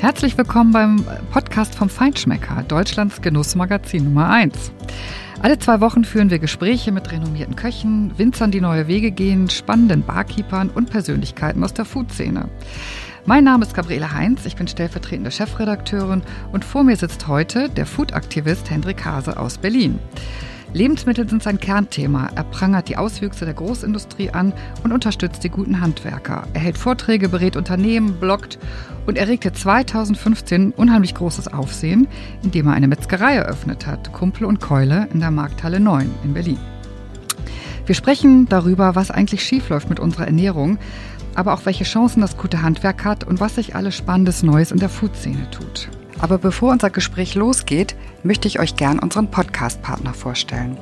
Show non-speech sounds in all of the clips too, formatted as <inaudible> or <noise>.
Herzlich willkommen beim Podcast vom Feinschmecker, Deutschlands Genussmagazin Nummer 1. Alle zwei Wochen führen wir Gespräche mit renommierten Köchen, Winzern, die neue Wege gehen, spannenden Barkeepern und Persönlichkeiten aus der Foodszene. Mein Name ist Gabriele Heinz, ich bin stellvertretende Chefredakteurin und vor mir sitzt heute der Foodaktivist Hendrik Hase aus Berlin. Lebensmittel sind sein Kernthema. Er prangert die Auswüchse der Großindustrie an und unterstützt die guten Handwerker. Er hält Vorträge, berät Unternehmen, bloggt und erregte 2015 unheimlich großes Aufsehen, indem er eine Metzgerei eröffnet hat, Kumpel und Keule in der Markthalle 9 in Berlin. Wir sprechen darüber, was eigentlich schiefläuft mit unserer Ernährung, aber auch welche Chancen das gute Handwerk hat und was sich alles Spannendes Neues in der Foodszene tut. Aber bevor unser Gespräch losgeht, möchte ich euch gern unseren Podcast-Partner vorstellen.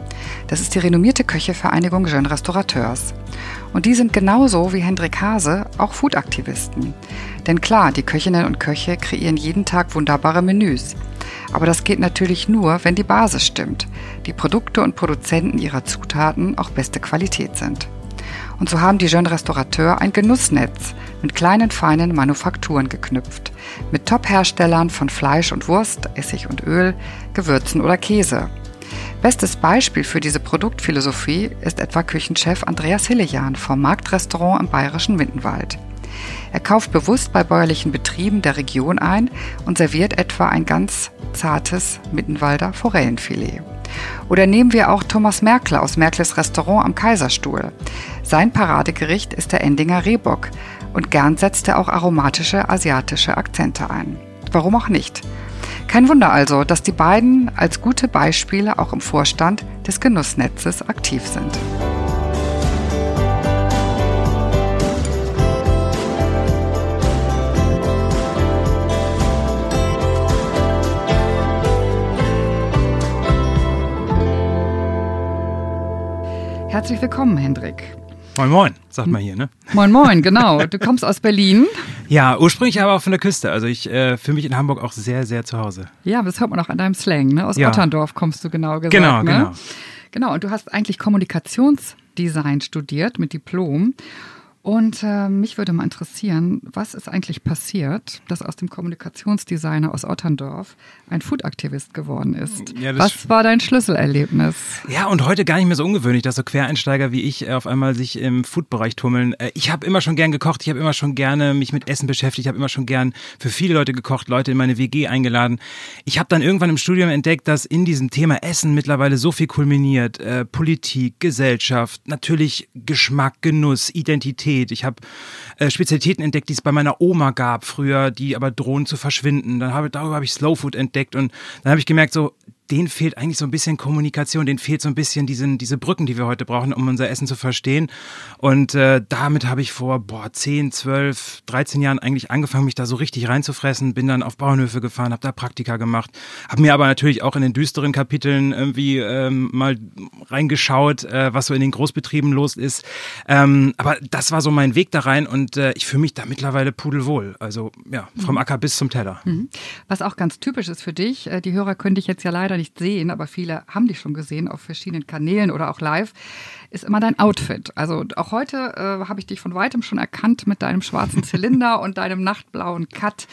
Das ist die renommierte Köchevereinigung Jeune Restaurateurs. Und die sind genauso wie Hendrik Hase auch Foodaktivisten. Denn klar, die Köchinnen und Köche kreieren jeden Tag wunderbare Menüs. Aber das geht natürlich nur, wenn die Basis stimmt, die Produkte und Produzenten ihrer Zutaten auch beste Qualität sind. Und so haben die Jeune Restaurateur ein Genussnetz mit kleinen feinen Manufakturen geknüpft, mit Top-Herstellern von Fleisch und Wurst, Essig und Öl, Gewürzen oder Käse. Bestes Beispiel für diese Produktphilosophie ist etwa Küchenchef Andreas Hillejan vom Marktrestaurant im bayerischen Mittenwald. Er kauft bewusst bei bäuerlichen Betrieben der Region ein und serviert etwa ein ganz zartes Mittenwalder Forellenfilet. Oder nehmen wir auch Thomas Merkle aus Merkles Restaurant am Kaiserstuhl. Sein Paradegericht ist der Endinger Rehbock und gern setzt er auch aromatische asiatische Akzente ein. Warum auch nicht? Kein Wunder also, dass die beiden als gute Beispiele auch im Vorstand des Genussnetzes aktiv sind. Herzlich willkommen, Hendrik. Moin Moin, sagt man hier, ne? Moin Moin, genau. <laughs> Du kommst aus Berlin. Ja, ursprünglich aber auch von der Küste. Also ich äh, fühle mich in Hamburg auch sehr, sehr zu Hause. Ja, das hört man auch an deinem Slang, ne? Aus ja. Otterndorf kommst du genau gesagt. Genau, ne? genau. Genau, und du hast eigentlich Kommunikationsdesign studiert mit Diplom. Und äh, mich würde mal interessieren, was ist eigentlich passiert, dass aus dem Kommunikationsdesigner aus Otterndorf ein Food-Aktivist geworden ist? Ja, was war dein Schlüsselerlebnis? Ja, und heute gar nicht mehr so ungewöhnlich, dass so Quereinsteiger wie ich äh, auf einmal sich im Food-Bereich tummeln. Äh, ich habe immer schon gern gekocht, ich habe immer schon gerne mich mit Essen beschäftigt, ich habe immer schon gern für viele Leute gekocht, Leute in meine WG eingeladen. Ich habe dann irgendwann im Studium entdeckt, dass in diesem Thema Essen mittlerweile so viel kulminiert. Äh, Politik, Gesellschaft, natürlich Geschmack, Genuss, Identität Spezialität. Ich habe äh, Spezialitäten entdeckt, die es bei meiner Oma gab früher, die aber drohen zu verschwinden. Dann habe darüber habe ich Slow Food entdeckt und dann habe ich gemerkt, so denen fehlt eigentlich so ein bisschen Kommunikation, denen fehlt so ein bisschen diesen, diese Brücken, die wir heute brauchen, um unser Essen zu verstehen. Und äh, damit habe ich vor boah, 10, 12, 13 Jahren eigentlich angefangen, mich da so richtig reinzufressen, bin dann auf Bauernhöfe gefahren, habe da Praktika gemacht, habe mir aber natürlich auch in den düsteren Kapiteln irgendwie ähm, mal reingeschaut, äh, was so in den Großbetrieben los ist. Ähm, aber das war so mein Weg da rein und äh, ich fühle mich da mittlerweile pudelwohl. Also ja, vom mhm. Acker bis zum Teller. Mhm. Was auch ganz typisch ist für dich, äh, die Hörer können dich jetzt ja leider nicht sehen, aber viele haben dich schon gesehen auf verschiedenen Kanälen oder auch live, ist immer dein Outfit. Also auch heute äh, habe ich dich von weitem schon erkannt mit deinem schwarzen Zylinder <laughs> und deinem nachtblauen Cut.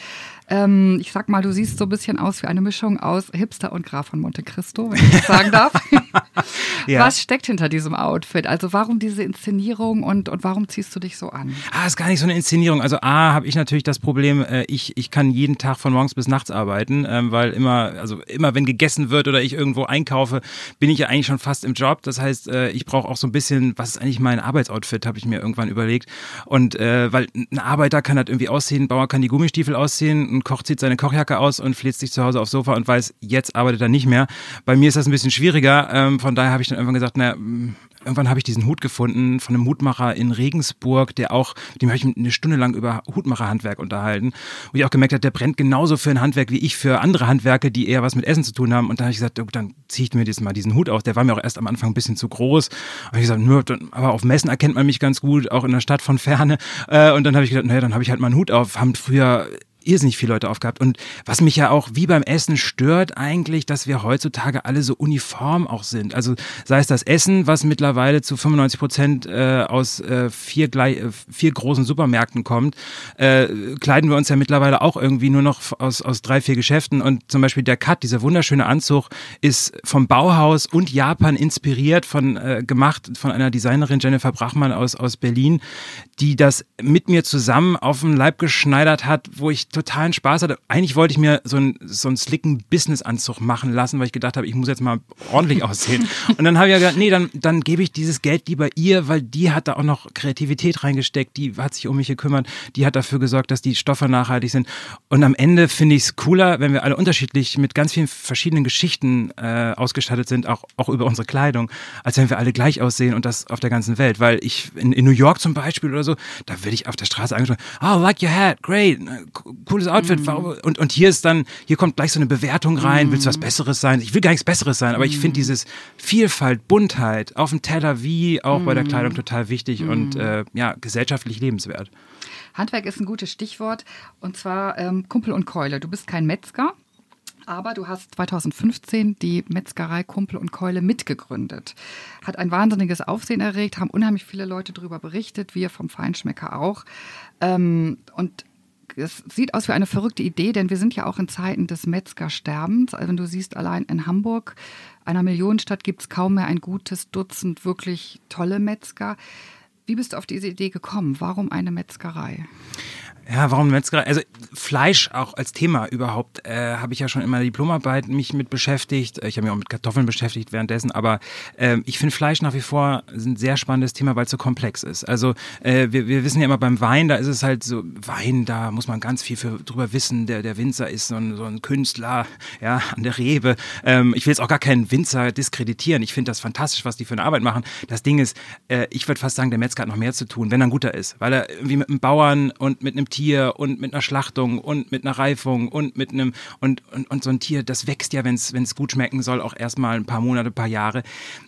Ähm, ich sag mal, du siehst so ein bisschen aus wie eine Mischung aus Hipster und Graf von Monte Cristo, wenn ich das sagen darf. <laughs> ja. Was steckt hinter diesem Outfit? Also warum diese Inszenierung und, und warum ziehst du dich so an? Ah, ist gar nicht so eine Inszenierung. Also A, habe ich natürlich das Problem, äh, ich, ich kann jeden Tag von morgens bis nachts arbeiten, ähm, weil immer, also immer wenn gegessen wird oder ich irgendwo einkaufe, bin ich ja eigentlich schon fast im Job. Das heißt, äh, ich brauche auch so ein bisschen, was ist eigentlich mein Arbeitsoutfit, habe ich mir irgendwann überlegt. Und äh, weil ein Arbeiter kann das irgendwie aussehen, ein Bauer kann die Gummistiefel aussehen, ein Koch zieht seine Kochjacke aus und fläzt sich zu Hause aufs Sofa und weiß, jetzt arbeitet er nicht mehr. Bei mir ist das ein bisschen schwieriger. Ähm, von daher habe ich dann irgendwann gesagt, naja, irgendwann habe ich diesen Hut gefunden von einem Hutmacher in Regensburg, der auch, dem habe ich eine Stunde lang über Hutmacherhandwerk unterhalten, wo ich auch gemerkt habe, der brennt genauso für ein Handwerk wie ich für andere Handwerke, die eher was mit Essen zu tun haben. Und da habe ich gesagt, dann ziehe ich mir jetzt mal diesen Hut aus. Der war mir auch erst am Anfang ein bisschen zu groß. Und ich gesagt, nur, aber auf Messen erkennt man mich ganz gut, auch in der Stadt von Ferne. Äh, und dann habe ich gesagt, naja, dann habe ich halt mal einen Hut auf. Haben früher irrsinnig viele Leute aufgehabt. Und was mich ja auch wie beim Essen stört eigentlich, dass wir heutzutage alle so uniform auch sind. Also sei es das Essen, was mittlerweile zu 95 Prozent äh, aus äh, vier, gleich, äh, vier großen Supermärkten kommt, äh, kleiden wir uns ja mittlerweile auch irgendwie nur noch aus, aus drei, vier Geschäften. Und zum Beispiel der Cut, dieser wunderschöne Anzug, ist vom Bauhaus und Japan inspiriert, von äh, gemacht von einer Designerin Jennifer Brachmann aus, aus Berlin, die das mit mir zusammen auf den Leib geschneidert hat, wo ich totalen Spaß hatte. Eigentlich wollte ich mir so einen, so einen slicken Business-Anzug machen lassen, weil ich gedacht habe, ich muss jetzt mal ordentlich aussehen. Und dann habe ich ja gedacht, nee, dann, dann gebe ich dieses Geld lieber ihr, weil die hat da auch noch Kreativität reingesteckt, die hat sich um mich gekümmert, die hat dafür gesorgt, dass die Stoffe nachhaltig sind. Und am Ende finde ich es cooler, wenn wir alle unterschiedlich mit ganz vielen verschiedenen Geschichten äh, ausgestattet sind, auch, auch über unsere Kleidung, als wenn wir alle gleich aussehen und das auf der ganzen Welt. Weil ich in, in New York zum Beispiel oder so, da werde ich auf der Straße angesprochen, oh, like your hat, great, cooles Outfit. Mm. Und, und hier ist dann, hier kommt gleich so eine Bewertung rein, mm. willst du was Besseres sein? Ich will gar nichts Besseres sein, aber ich finde dieses Vielfalt, Buntheit auf dem Teller wie auch bei der. Kleidung total wichtig und äh, ja, gesellschaftlich lebenswert. Handwerk ist ein gutes Stichwort und zwar ähm, Kumpel und Keule. Du bist kein Metzger, aber du hast 2015 die Metzgerei Kumpel und Keule mitgegründet. Hat ein wahnsinniges Aufsehen erregt, haben unheimlich viele Leute darüber berichtet, wir vom Feinschmecker auch. Ähm, und es sieht aus wie eine verrückte Idee, denn wir sind ja auch in Zeiten des Metzgersterbens. Also wenn du siehst, allein in Hamburg, einer Millionenstadt, gibt es kaum mehr ein gutes Dutzend wirklich tolle Metzger. Wie bist du auf diese Idee gekommen? Warum eine Metzgerei? Ja, warum Metzgerei? Also Fleisch auch als Thema überhaupt äh, habe ich ja schon in meiner Diplomarbeit mich mit beschäftigt. Ich habe mich auch mit Kartoffeln beschäftigt währenddessen, aber äh, ich finde Fleisch nach wie vor ein sehr spannendes Thema, weil es so komplex ist. Also äh, wir, wir wissen ja immer beim Wein, da ist es halt so, Wein, da muss man ganz viel für, drüber wissen. Der, der Winzer ist so ein, so ein Künstler ja, an der Rebe. Ähm, ich will jetzt auch gar keinen Winzer diskreditieren. Ich finde das fantastisch, was die für eine Arbeit machen. Das Ding ist, äh, ich würde fast sagen, der Metzger hat noch mehr zu tun, wenn er ein guter ist, weil er irgendwie mit einem Bauern und mit einem Tier und mit einer Schlachtung und mit einer Reifung und mit einem und, und, und so ein Tier, das wächst ja, wenn es gut schmecken soll, auch erstmal ein paar Monate, ein paar Jahre.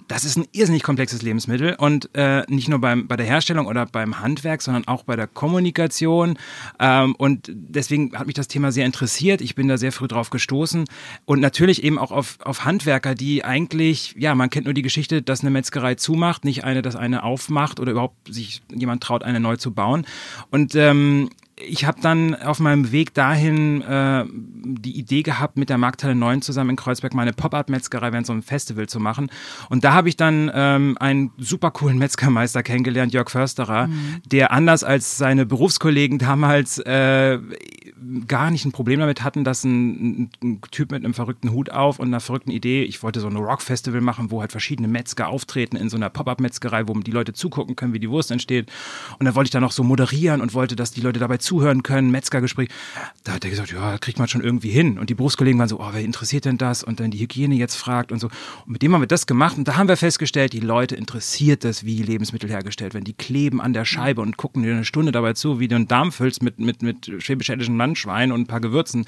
Das ist ein irrsinnig komplexes Lebensmittel und äh, nicht nur beim, bei der Herstellung oder beim Handwerk, sondern auch bei der Kommunikation. Ähm, und deswegen hat mich das Thema sehr interessiert. Ich bin da sehr früh drauf gestoßen und natürlich eben auch auf, auf Handwerker, die eigentlich, ja, man kennt nur die Geschichte, dass eine Metzgerei zumacht, nicht eine, dass eine aufmacht oder überhaupt sich jemand traut, eine neu zu bauen. Und ähm, ich habe dann auf meinem Weg dahin äh, die Idee gehabt, mit der Markthalle 9 zusammen in Kreuzberg meine Pop-Up-Metzgerei während so einem Festival zu machen. Und da habe ich dann ähm, einen super coolen Metzgermeister kennengelernt, Jörg Försterer, mhm. der anders als seine Berufskollegen damals äh, gar nicht ein Problem damit hatten, dass ein, ein, Typ mit einem verrückten Hut auf und einer verrückten Idee, ich wollte so ein Rock-Festival machen, wo halt verschiedene Metzger auftreten in so einer Pop-Up-Metzgerei, wo die Leute zugucken können, wie die Wurst entsteht. Und dann wollte ich da noch so moderieren und wollte, dass die Leute dabei zuhören können, Metzgergespräch. Da hat er gesagt, ja, kriegt man schon irgendwie hin. Und die Berufskollegen waren so, oh, wer interessiert denn das? Und dann die Hygiene jetzt fragt und so. Und mit dem haben wir das gemacht und da haben wir festgestellt, die Leute interessiert das, wie Lebensmittel hergestellt werden. Die kleben an der Scheibe und gucken dir eine Stunde dabei zu, wie du einen Darm füllst mit, mit, mit schwäbisch-händischen Landschwein und ein paar Gewürzen.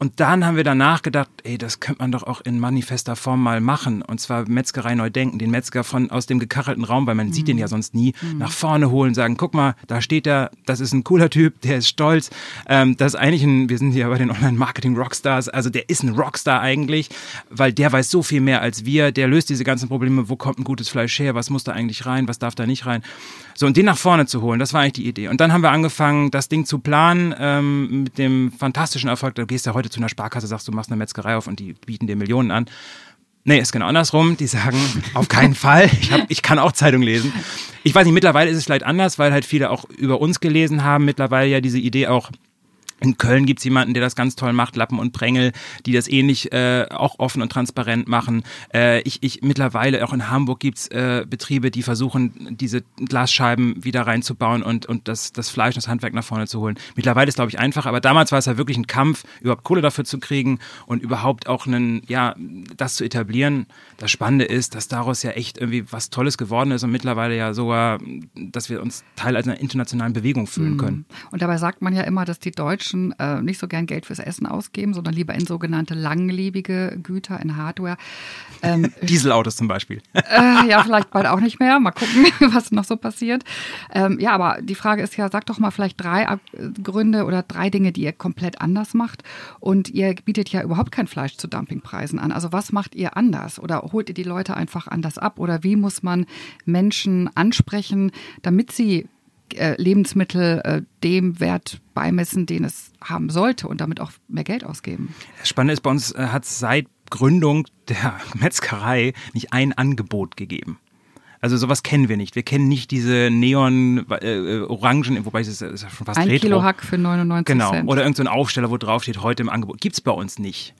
Und dann haben wir danach gedacht, ey, das könnte man doch auch in manifester Form mal machen. Und zwar Metzgerei neu denken, den Metzger von aus dem gekachelten Raum, weil man mhm. sieht den ja sonst nie, mhm. nach vorne holen, sagen, guck mal, da steht er, das ist ein cooler Typ, der ist stolz. Ähm, das ist eigentlich ein, wir sind hier bei den Online-Marketing-Rockstars, also der ist ein Rockstar eigentlich, weil der weiß so viel mehr als wir, der löst diese ganzen Probleme, wo kommt ein gutes Fleisch her, was muss da eigentlich rein, was darf da nicht rein. So, und den nach vorne zu holen, das war eigentlich die Idee. Und dann haben wir angefangen, das Ding zu planen ähm, mit dem fantastischen Erfolg. Du gehst ja heute zu einer Sparkasse, sagst, du machst eine Metzgerei auf und die bieten dir Millionen an. Nee, ist genau andersrum. Die sagen, auf keinen <laughs> Fall. Ich, hab, ich kann auch Zeitung lesen. Ich weiß nicht, mittlerweile ist es vielleicht anders, weil halt viele auch über uns gelesen haben. Mittlerweile ja diese Idee auch in Köln gibt's jemanden, der das ganz toll macht, Lappen und Prängel, die das ähnlich äh, auch offen und transparent machen. Äh, ich, ich mittlerweile auch in Hamburg gibt's äh, Betriebe, die versuchen, diese Glasscheiben wieder reinzubauen und, und das, das Fleisch, das Handwerk nach vorne zu holen. Mittlerweile ist, glaube ich, einfach, aber damals war es ja wirklich ein Kampf, überhaupt Kohle dafür zu kriegen und überhaupt auch einen, ja, das zu etablieren. Das Spannende ist, dass daraus ja echt irgendwie was Tolles geworden ist und mittlerweile ja sogar, dass wir uns Teil einer internationalen Bewegung fühlen mhm. können. Und dabei sagt man ja immer, dass die Deutschen Menschen äh, nicht so gern Geld fürs Essen ausgeben, sondern lieber in sogenannte langlebige Güter, in Hardware. Ähm, <laughs> Dieselautos zum Beispiel. Äh, ja, vielleicht bald auch nicht mehr. Mal gucken, <laughs> was noch so passiert. Ähm, ja, aber die Frage ist ja, sag doch mal vielleicht drei Gründe oder drei Dinge, die ihr komplett anders macht. Und ihr bietet ja überhaupt kein Fleisch zu Dumpingpreisen an. Also was macht ihr anders? Oder holt ihr die Leute einfach anders ab? Oder wie muss man Menschen ansprechen, damit sie äh, Lebensmittel äh, dem Wert beimessen, den es haben sollte und damit auch mehr Geld ausgeben. Das Spannende ist, bei uns äh, hat es seit Gründung der <laughs> Metzgerei nicht ein Angebot gegeben. Also sowas kennen wir nicht. Wir kennen nicht diese Neon-Orangen, äh, wobei es ist, ist schon fast Ein Retro. Kilo Hack für 99 Genau. Cent. Oder irgendein so Aufsteller, wo drauf steht, heute im Angebot. Gibt's bei uns nicht.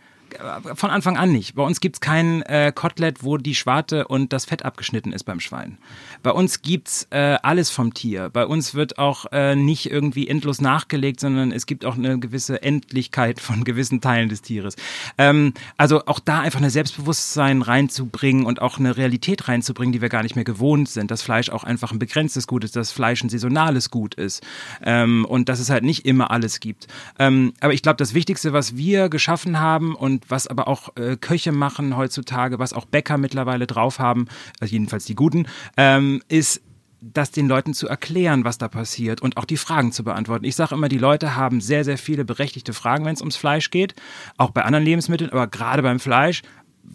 Von Anfang an nicht. Bei uns gibt's kein äh, Kotelett, wo die Schwarte und das Fett abgeschnitten ist beim Schwein. Bei uns gibt's äh, alles vom Tier. Bei uns wird auch äh, nicht irgendwie endlos nachgelegt, sondern es gibt auch eine gewisse Endlichkeit von gewissen Teilen des Tieres. Ähm, also auch da einfach eine Selbstbewusstsein reinzubringen und auch eine Realität reinzubringen, die wir gar nicht mehr gewohnt sind. Dass Fleisch auch einfach ein begrenztes Gut ist, dass Fleisch ein saisonales Gut ist ähm, und dass es halt nicht immer alles gibt. Ähm, aber ich glaube, das Wichtigste, was wir geschaffen haben und was aber auch äh, Köche machen heutzutage, was auch Bäcker mittlerweile drauf haben, also jedenfalls die guten, ähm, ist das den Leuten zu erklären, was da passiert und auch die Fragen zu beantworten. Ich sage immer, die Leute haben sehr, sehr viele berechtigte Fragen, wenn es ums Fleisch geht, auch bei anderen Lebensmitteln, aber gerade beim Fleisch.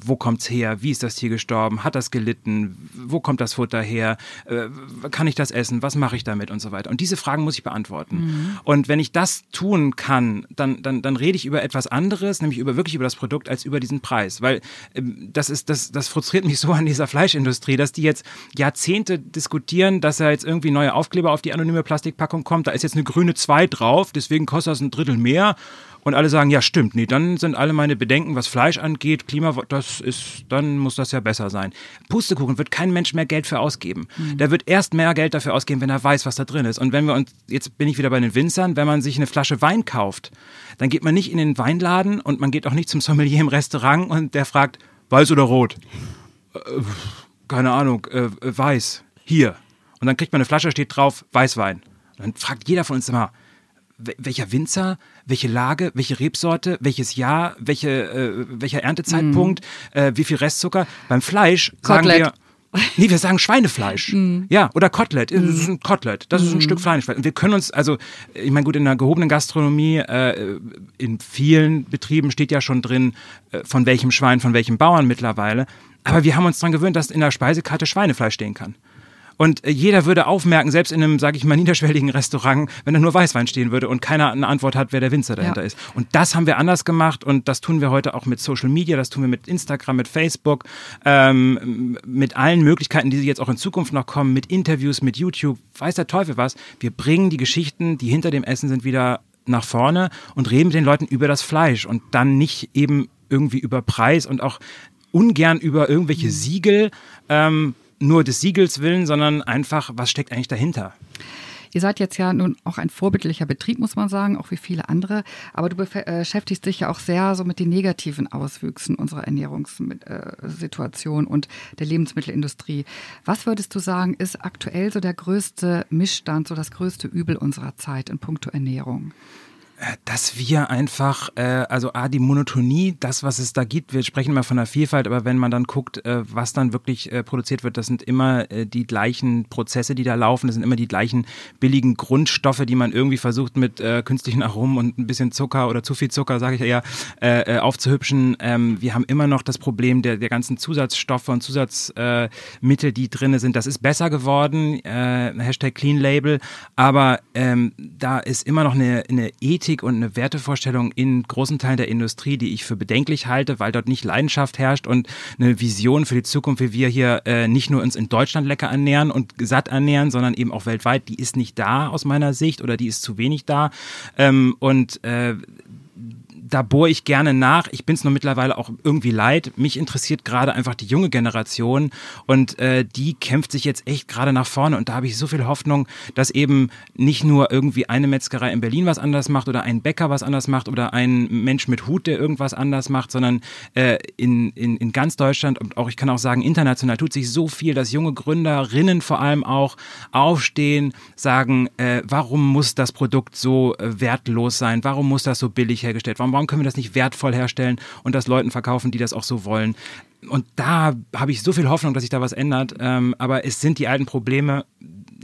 Wo kommt's her? Wie ist das Tier gestorben? Hat das gelitten? Wo kommt das Futter her? Äh, kann ich das essen? Was mache ich damit und so weiter? Und diese Fragen muss ich beantworten. Mhm. Und wenn ich das tun kann, dann, dann, dann rede ich über etwas anderes, nämlich über wirklich über das Produkt als über diesen Preis, weil ähm, das ist das, das frustriert mich so an dieser Fleischindustrie, dass die jetzt Jahrzehnte diskutieren, dass da jetzt irgendwie neue Aufkleber auf die anonyme Plastikpackung kommt. Da ist jetzt eine grüne 2 drauf, deswegen kostet das ein Drittel mehr. Und alle sagen, ja, stimmt, nee, dann sind alle meine Bedenken, was Fleisch angeht, Klima, das ist, dann muss das ja besser sein. Pustekuchen wird kein Mensch mehr Geld für ausgeben. Der wird erst mehr Geld dafür ausgeben, wenn er weiß, was da drin ist. Und wenn wir uns, jetzt bin ich wieder bei den Winzern, wenn man sich eine Flasche Wein kauft, dann geht man nicht in den Weinladen und man geht auch nicht zum Sommelier im Restaurant und der fragt, weiß oder rot? Äh, keine Ahnung, äh, weiß. Hier. Und dann kriegt man eine Flasche, steht drauf, Weißwein. Und dann fragt jeder von uns immer, wel- welcher Winzer, welche Lage, welche Rebsorte, welches Jahr, welche, äh, welcher Erntezeitpunkt, äh, wie viel Restzucker. Beim Fleisch sagen Kotelett. wir, <laughs> nee, wir sagen Schweinefleisch. Ja, oder Kotelett. Das ist ein Kotelett. Das ist ein Stück Fleisch. Und wir können uns, also, ich meine, gut, in der gehobenen Gastronomie, äh, in vielen Betrieben steht ja schon drin, äh, von welchem Schwein, von welchem Bauern mittlerweile. Aber wir haben uns daran gewöhnt, dass in der Speisekarte Schweinefleisch stehen kann. Und äh, jeder würde aufmerken, selbst in einem, sage ich mal, <laughs> niederschwelligen Restaurant, wenn da nur Weißwein stehen würde und keiner eine Antwort hat, wer der Winzer dahinter Ja. ist. Und das haben wir anders gemacht und das tun wir heute auch mit Social Media, das tun wir mit Instagram, mit Facebook, ähm, mit allen Möglichkeiten, die jetzt auch in Zukunft noch kommen, mit Interviews, mit YouTube, weiß der Teufel was. Wir bringen die Geschichten, die hinter dem Essen sind, wieder nach vorne und reden mit den Leuten über das Fleisch und dann nicht eben irgendwie über Preis und auch ungern über irgendwelche Siegel, ähm, nur des Siegels willen, sondern einfach, was steckt eigentlich dahinter? Ihr seid jetzt ja nun auch ein vorbildlicher Betrieb, muss man sagen, auch wie viele andere. Aber du äh, beschäftigst dich ja auch sehr so mit den negativen Auswüchsen unserer Ernährungssituation und der Lebensmittelindustrie. Was würdest du sagen, ist aktuell so der größte Missstand, so das größte Übel unserer Zeit in puncto Ernährung? Dass wir einfach, äh, also A, die Monotonie, das, was es da gibt, wir sprechen immer von der Vielfalt, aber wenn man dann guckt, äh, was dann wirklich äh, produziert wird, das sind immer äh, die gleichen Prozesse, die da laufen, das sind immer die gleichen billigen Grundstoffe, die man irgendwie versucht mit äh, künstlichen Aromen und ein bisschen Zucker oder zu viel Zucker, sage ich eher, äh, äh, aufzuhübschen. Ähm, wir haben immer noch das Problem der, der ganzen Zusatzstoffe und Zusatzmittel, äh, die drin sind. Das ist besser geworden, äh, Hashtag Clean Label, aber ähm, da ist immer noch eine, eine Ethik und eine Wertevorstellung in großen Teilen der Industrie, die ich für bedenklich halte, weil dort nicht Leidenschaft herrscht und eine Vision für die Zukunft, wie wir hier äh, nicht nur uns in Deutschland lecker ernähren und satt ernähren, sondern eben auch weltweit, die ist nicht da aus meiner Sicht oder die ist zu wenig da. Ähm, und äh, da bohre ich gerne nach. Ich bin es nur mittlerweile auch irgendwie leid. Mich interessiert gerade einfach die junge Generation und äh, die kämpft sich jetzt echt gerade nach vorne und da habe ich so viel Hoffnung, dass eben nicht nur irgendwie eine Metzgerei in Berlin was anders macht oder ein Bäcker was anders macht oder ein Mensch mit Hut, der irgendwas anders macht, sondern äh, in, in, in ganz Deutschland und auch, ich kann auch sagen, international tut sich so viel, dass junge Gründerinnen vor allem auch aufstehen, sagen, äh, warum muss das Produkt so äh, wertlos sein? Warum muss das so billig hergestellt? Warum, warum können wir das nicht wertvoll herstellen und das Leuten verkaufen, die das auch so wollen? Und da habe ich so viel Hoffnung, dass sich da was ändert. Ähm, aber es sind die alten Probleme,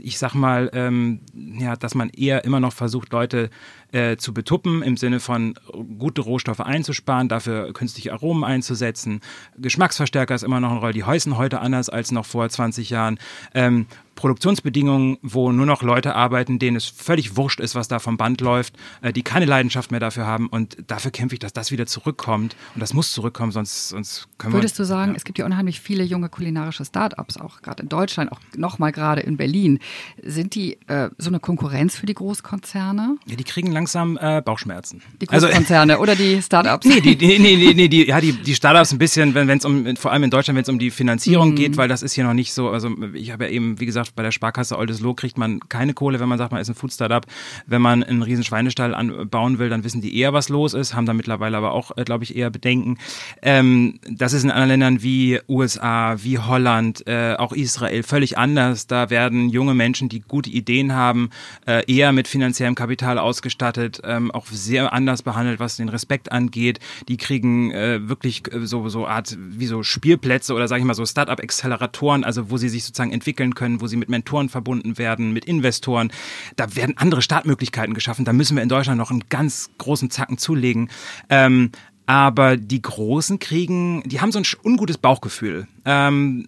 ich sag mal, ähm, ja, dass man eher immer noch versucht, Leute äh, zu betuppen, im Sinne von gute Rohstoffe einzusparen, dafür künstliche Aromen einzusetzen. Geschmacksverstärker ist immer noch eine Rolle. Die heißen heute anders als noch vor 20 Jahren. Ähm, Produktionsbedingungen, wo nur noch Leute arbeiten, denen es völlig wurscht ist, was da vom Band läuft, äh, die keine Leidenschaft mehr dafür haben. Und dafür kämpfe ich, dass das wieder zurückkommt. Und das muss zurückkommen, sonst, sonst können Würdest wir. Würdest du sagen, ja. es gibt ja unheimlich viele junge kulinarische Start-ups, auch gerade in Deutschland, auch nochmal gerade in Berlin. Sind die äh, so eine Konkurrenz für die Großkonzerne? Ja, die kriegen langsam äh, Bauchschmerzen. Die Großkonzerne also, <laughs> oder die Start-ups? Nee, die, nee, nee, nee, die, ja, die, die Start-ups ein bisschen, wenn es um, vor allem in Deutschland, wenn es um die Finanzierung mm. geht, weil das ist hier noch nicht so, also ich habe ja eben, wie gesagt, bei der Sparkasse Oldesloe kriegt man keine Kohle, wenn man sagt, man ist ein Food Startup. Wenn man einen riesen Schweinestall anbauen will, dann wissen die eher, was los ist, haben da mittlerweile aber auch, äh, glaube ich, eher Bedenken. Ähm, das ist in anderen Ländern wie USA, wie Holland, äh, auch Israel völlig anders. Da werden junge Menschen, die gute Ideen haben, äh, eher mit finanziellem Kapital ausgestattet, ähm, auch sehr anders behandelt, was den Respekt angeht. Die kriegen äh, wirklich äh, so so Art wie so Spielplätze oder sage ich mal so Startup-Acceleratoren, also wo sie sich sozusagen entwickeln können, wo sie mit Mentoren verbunden werden, mit Investoren. Da werden andere Startmöglichkeiten geschaffen. Da müssen wir in Deutschland noch einen ganz großen Zacken zulegen. Ähm, aber die Großen kriegen, die haben so ein ungutes Bauchgefühl. Ähm,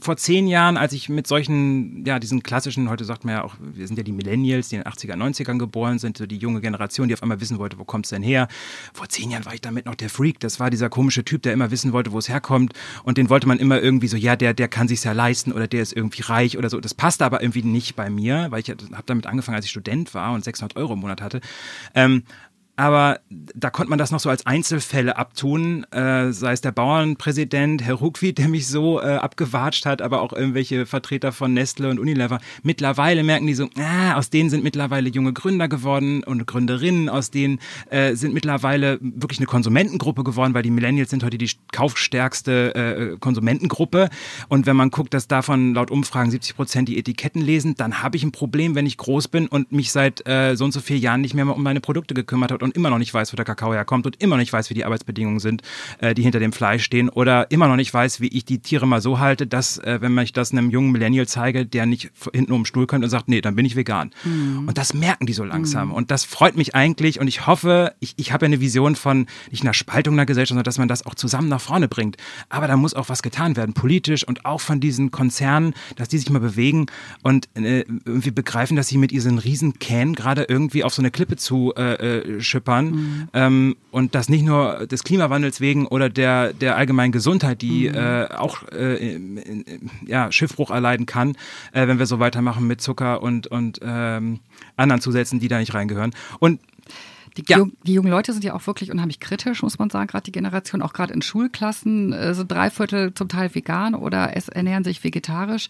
vor zehn Jahren, als ich mit solchen, ja, diesen klassischen, heute sagt man ja auch, wir sind ja die Millennials, die in den 80er, 90ern geboren sind, so die junge Generation, die auf einmal wissen wollte, wo kommt es denn her? Vor zehn Jahren war ich damit noch der Freak. Das war dieser komische Typ, der immer wissen wollte, wo es herkommt. Und den wollte man immer irgendwie so, ja, der, der kann sich's ja leisten oder der ist irgendwie reich oder so. Das passte aber irgendwie nicht bei mir, weil ich habe damit angefangen, als ich Student war und 600 Euro im Monat hatte. Ähm, aber da konnte man das noch so als Einzelfälle abtun, äh, sei es der Bauernpräsident, Herr Ruckwied, der mich so äh, abgewatscht hat, aber auch irgendwelche Vertreter von Nestle und Unilever. Mittlerweile merken die so, ah, aus denen sind mittlerweile junge Gründer geworden und Gründerinnen, aus denen äh, sind mittlerweile wirklich eine Konsumentengruppe geworden, weil die Millennials sind heute die kaufstärkste äh, Konsumentengruppe. Und wenn man guckt, dass davon laut Umfragen 70 Prozent die Etiketten lesen, dann habe ich ein Problem, wenn ich groß bin und mich seit äh, so und so vielen Jahren nicht mehr um meine Produkte gekümmert habe und immer noch nicht weiß, wo der Kakao herkommt und immer noch nicht weiß, wie die Arbeitsbedingungen sind, äh, die hinter dem Fleisch stehen oder immer noch nicht weiß, wie ich die Tiere mal so halte, dass, äh, wenn ich das einem jungen Millennial zeige, der nicht hinten um den Stuhl kommt und sagt, nee, dann bin ich vegan. Mhm. Und das merken die so langsam. Mhm. Und das freut mich eigentlich und ich hoffe, ich, ich habe ja eine Vision von nicht einer Spaltung der Gesellschaft, sondern dass man das auch zusammen nach vorne bringt. Aber da muss auch was getan werden, politisch und auch von diesen Konzernen, dass die sich mal bewegen und äh, irgendwie begreifen, dass sie mit diesen riesen Can gerade irgendwie auf so eine Klippe zu äh, äh schippern mhm. ähm, und das nicht nur des Klimawandels wegen oder der, der allgemeinen Gesundheit, die mhm. äh, auch äh, ja, Schiffbruch erleiden kann, äh, wenn wir so weitermachen mit Zucker und, und ähm, anderen Zusätzen, die da nicht reingehören. Und die, ja. die, jungen Leute sind ja auch wirklich unheimlich kritisch, muss man sagen, gerade die Generation, auch gerade in Schulklassen äh, sind drei Viertel zum Teil vegan oder es ernähren sich vegetarisch.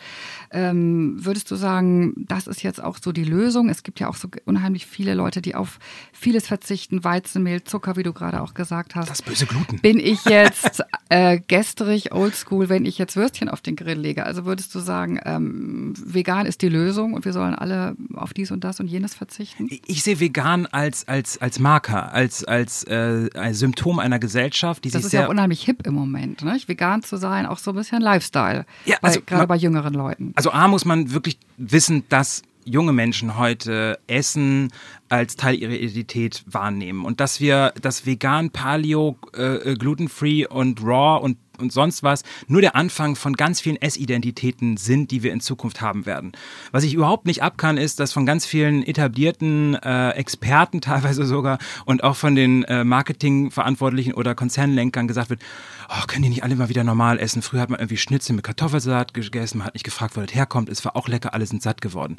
Ähm, würdest du sagen, das ist jetzt auch so die Lösung? Es gibt ja auch so unheimlich viele Leute, die auf vieles verzichten, Weizenmehl, Zucker, wie du gerade auch gesagt hast. Das böse Gluten. Bin ich jetzt äh, gestrig, oldschool, wenn ich jetzt Würstchen auf den Grill lege? Also würdest du sagen, ähm, vegan ist die Lösung und wir sollen alle auf dies und das und jenes verzichten? Ich, ich sehe vegan als, als, als als Marker, als, als äh, ein Symptom einer Gesellschaft, die das sich sehr... Das ist ja unheimlich hip im Moment, ne? vegan zu sein, auch so ein bisschen Lifestyle, ja, also, bei, gerade bei jüngeren Leuten. Also A muss man wirklich wissen, dass junge Menschen heute Essen als Teil ihrer Identität wahrnehmen und dass wir das vegan, Paleo, äh, äh glutenfree und raw und und sonst was nur der Anfang von ganz vielen Essidentitäten sind, die wir in Zukunft haben werden. Was ich überhaupt nicht abkann, ist, dass von ganz vielen etablierten äh, Experten <laughs> teilweise sogar und auch von den äh, Marketingverantwortlichen oder Konzernlenkern gesagt wird, oh, können die nicht alle mal wieder normal essen? Früher hat man irgendwie Schnitzel mit Kartoffelsalat gegessen, man hat nicht gefragt, wo das herkommt, es war auch lecker, alle sind satt geworden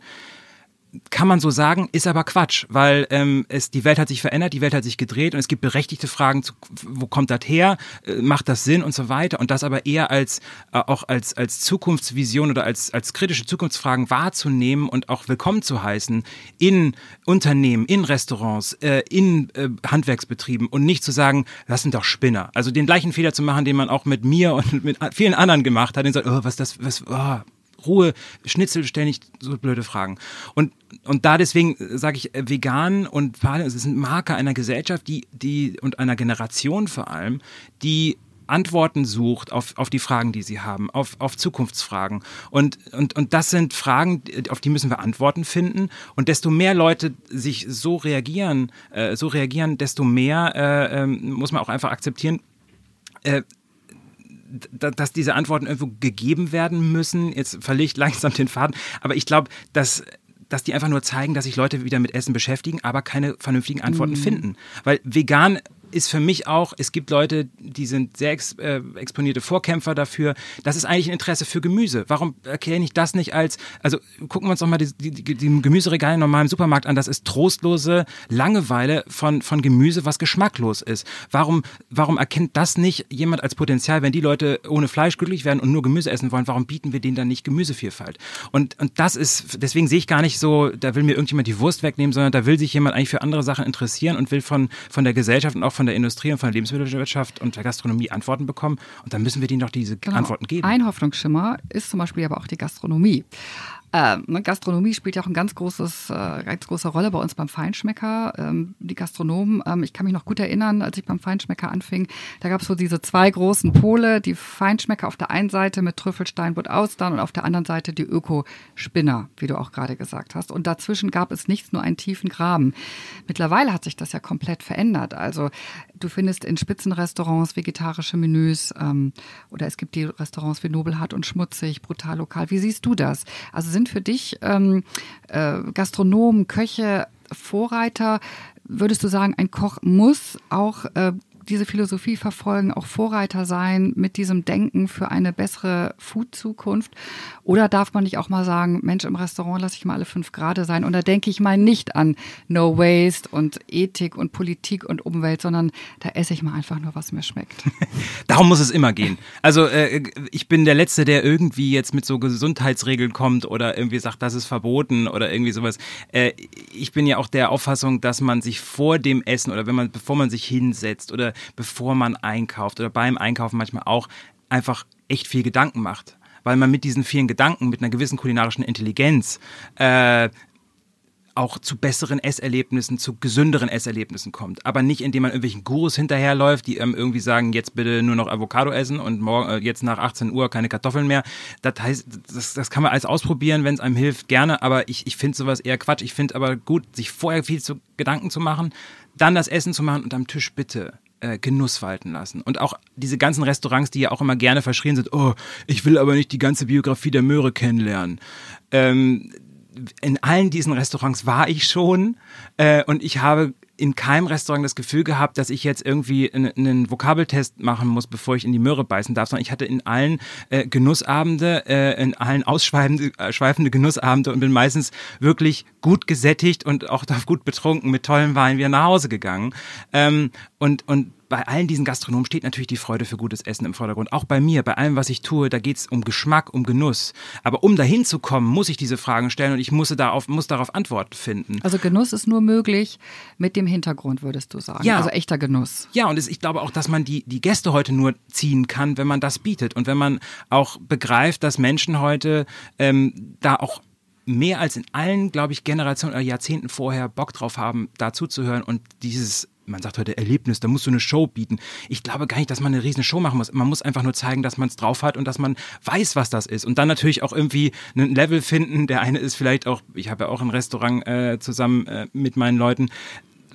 kann man so sagen, ist aber Quatsch, weil ähm, es, die Welt hat sich verändert, die Welt hat sich gedreht und es gibt berechtigte Fragen, zu, wo kommt das her, äh, macht das Sinn und so weiter und das aber eher als äh, auch als, als Zukunftsvision oder als, als kritische Zukunftsfragen wahrzunehmen und auch willkommen zu heißen in Unternehmen, in Restaurants, äh, in äh, Handwerksbetrieben und nicht zu sagen, das sind doch Spinner. Also den gleichen Fehler zu machen, den man auch mit mir und mit vielen anderen gemacht hat, den sagt, oh, was das, was, oh, Ruhe, Schnitzel, stell nicht so blöde Fragen. Und, und da deswegen sage ich, äh, vegan und es ist Marker einer Gesellschaft, die, die, und einer Generation vor allem, die Antworten sucht auf, auf die Fragen, die sie haben, auf, auf Zukunftsfragen. Und, und, und das sind Fragen, auf die müssen wir Antworten finden. Und desto mehr Leute sich so reagieren, äh, so reagieren, desto mehr äh, äh, muss man auch einfach akzeptieren, äh, dass diese Antworten irgendwo gegeben werden müssen. Jetzt verliere ich <laughs> langsam den Faden, aber ich glaube, dass dass die einfach nur zeigen, dass sich Leute wieder mit Essen beschäftigen, aber keine vernünftigen Antworten mm. finden. Weil vegan ist für mich auch, es gibt Leute, die sind sehr ex, äh, exponierte Vorkämpfer dafür. Das ist eigentlich ein Interesse für Gemüse. Warum erkläre ich das nicht als, also gucken wir uns doch mal die, die, die Gemüseregal im normalen Supermarkt an. Das ist trostlose Langeweile von, von Gemüse, was geschmacklos ist. Warum, warum erkennt das nicht jemand als Potenzial, wenn die Leute ohne Fleisch glücklich werden und nur Gemüse essen wollen? Warum bieten wir denen dann nicht Gemüsevielfalt? Und, und das ist, deswegen sehe ich gar nicht so, da will mir irgendjemand die Wurst wegnehmen, sondern da will sich jemand eigentlich für andere Sachen interessieren und will von, von der Gesellschaft und auch von der Industrie und von der Lebensmittelwirtschaft und der Gastronomie Antworten bekommen. Und dann müssen wir denen doch diese genau. Antworten geben. Ein Hoffnungsschimmer ist zum Beispiel aber auch die Gastronomie. Ähm, ne, Gastronomie spielt ja auch eine ganz, großes, äh, ganz große Rolle bei uns beim Feinschmecker. Ähm, die Gastronomen, ähm, ich kann mich noch gut erinnern, als ich beim Feinschmecker anfing, da gab es so diese zwei großen Pole, die Feinschmecker auf der einen Seite mit Trüffelsteinbutt Austern und auf der anderen Seite die Öko-Spinner, wie du auch gerade gesagt hast. Und dazwischen gab es nichts, nur einen tiefen Graben. Mittlerweile hat sich das ja komplett verändert. Also du findest in Spitzenrestaurants vegetarische Menüs ähm, oder es gibt die Restaurants wie Nobelhart und Schmutzig, brutal lokal. Wie siehst du das? Also sind für dich ähm, äh, Gastronomen, Köche, Vorreiter? Würdest du sagen, ein Koch muss auch äh, diese Philosophie verfolgen, auch Vorreiter sein mit diesem Denken für eine bessere Food-Zukunft? Oder darf man nicht auch mal sagen, Mensch, im Restaurant lasse ich mal alle fünf Grade sein und da denke ich mal nicht an No Waste und Ethik und Politik und Umwelt, sondern da esse ich mal einfach nur, was mir schmeckt. <laughs> Darum muss es immer gehen. Also äh, ich bin der Letzte, der irgendwie jetzt mit so Gesundheitsregeln kommt oder irgendwie sagt, das ist verboten oder irgendwie sowas. Äh, ich bin ja auch der Auffassung, dass man sich vor dem Essen oder wenn man, bevor man sich hinsetzt oder bevor man einkauft oder beim Einkaufen manchmal auch einfach echt viel Gedanken macht. Weil man mit diesen vielen Gedanken, mit einer gewissen kulinarischen Intelligenz äh, auch zu besseren Esserlebnissen, zu gesünderen Esserlebnissen kommt. Aber nicht, indem man irgendwelchen Gurus hinterherläuft, die ähm, irgendwie sagen, jetzt bitte nur noch Avocado essen und morgen, äh, jetzt nach 18 Uhr keine Kartoffeln mehr. Das heißt, das, das kann man alles ausprobieren, wenn es einem hilft, gerne. Aber ich, ich finde sowas eher Quatsch. Ich finde aber gut, sich vorher viel zu Gedanken zu machen, dann das Essen zu machen und am Tisch bitte äh, Genuss walten lassen. Und auch diese ganzen Restaurants, die ja auch immer gerne verschrien sind, oh, ich will aber nicht die ganze Biografie der Möhre kennenlernen. Ähm, in allen diesen Restaurants war ich schon äh, und ich habe in keinem Restaurant das Gefühl gehabt, dass ich jetzt irgendwie einen Vokabeltest machen muss, bevor ich in die Möhre beißen darf, sondern ich hatte in allen äh, Genussabende, äh, in allen ausschweifende äh, Genussabende und bin meistens wirklich gut gesättigt und auch <laughs> gut betrunken mit tollem Wein wieder nach Hause gegangen. Ähm, und, und bei allen diesen Gastronomen steht natürlich die Freude für gutes Essen im Vordergrund. Auch bei mir, bei allem, was ich tue, da geht es um Geschmack, um Genuss. Aber um dahin zu kommen, muss ich diese Fragen stellen und ich muss darauf, muss darauf Antworten finden. Also Genuss ist nur möglich mit dem Hintergrund, würdest du sagen. Ja. Also echter Genuss. Ja, und es, ich glaube auch, dass man die, die Gäste heute nur ziehen kann, wenn man das bietet. Und wenn man auch begreift, dass Menschen heute ähm, da auch mehr als in allen, glaube ich, Generationen oder Jahrzehnten vorher Bock drauf haben, da zuzuhören und dieses man sagt heute Erlebnis, da musst du eine Show bieten. Ich glaube gar nicht, dass man eine riesen Show machen muss. Man muss einfach nur zeigen, dass man es drauf hat und dass man weiß, was das ist. Und dann natürlich auch irgendwie einen Level finden. Der eine ist vielleicht auch, ich habe ja auch ein Restaurant äh, zusammen äh, mit meinen Leuten,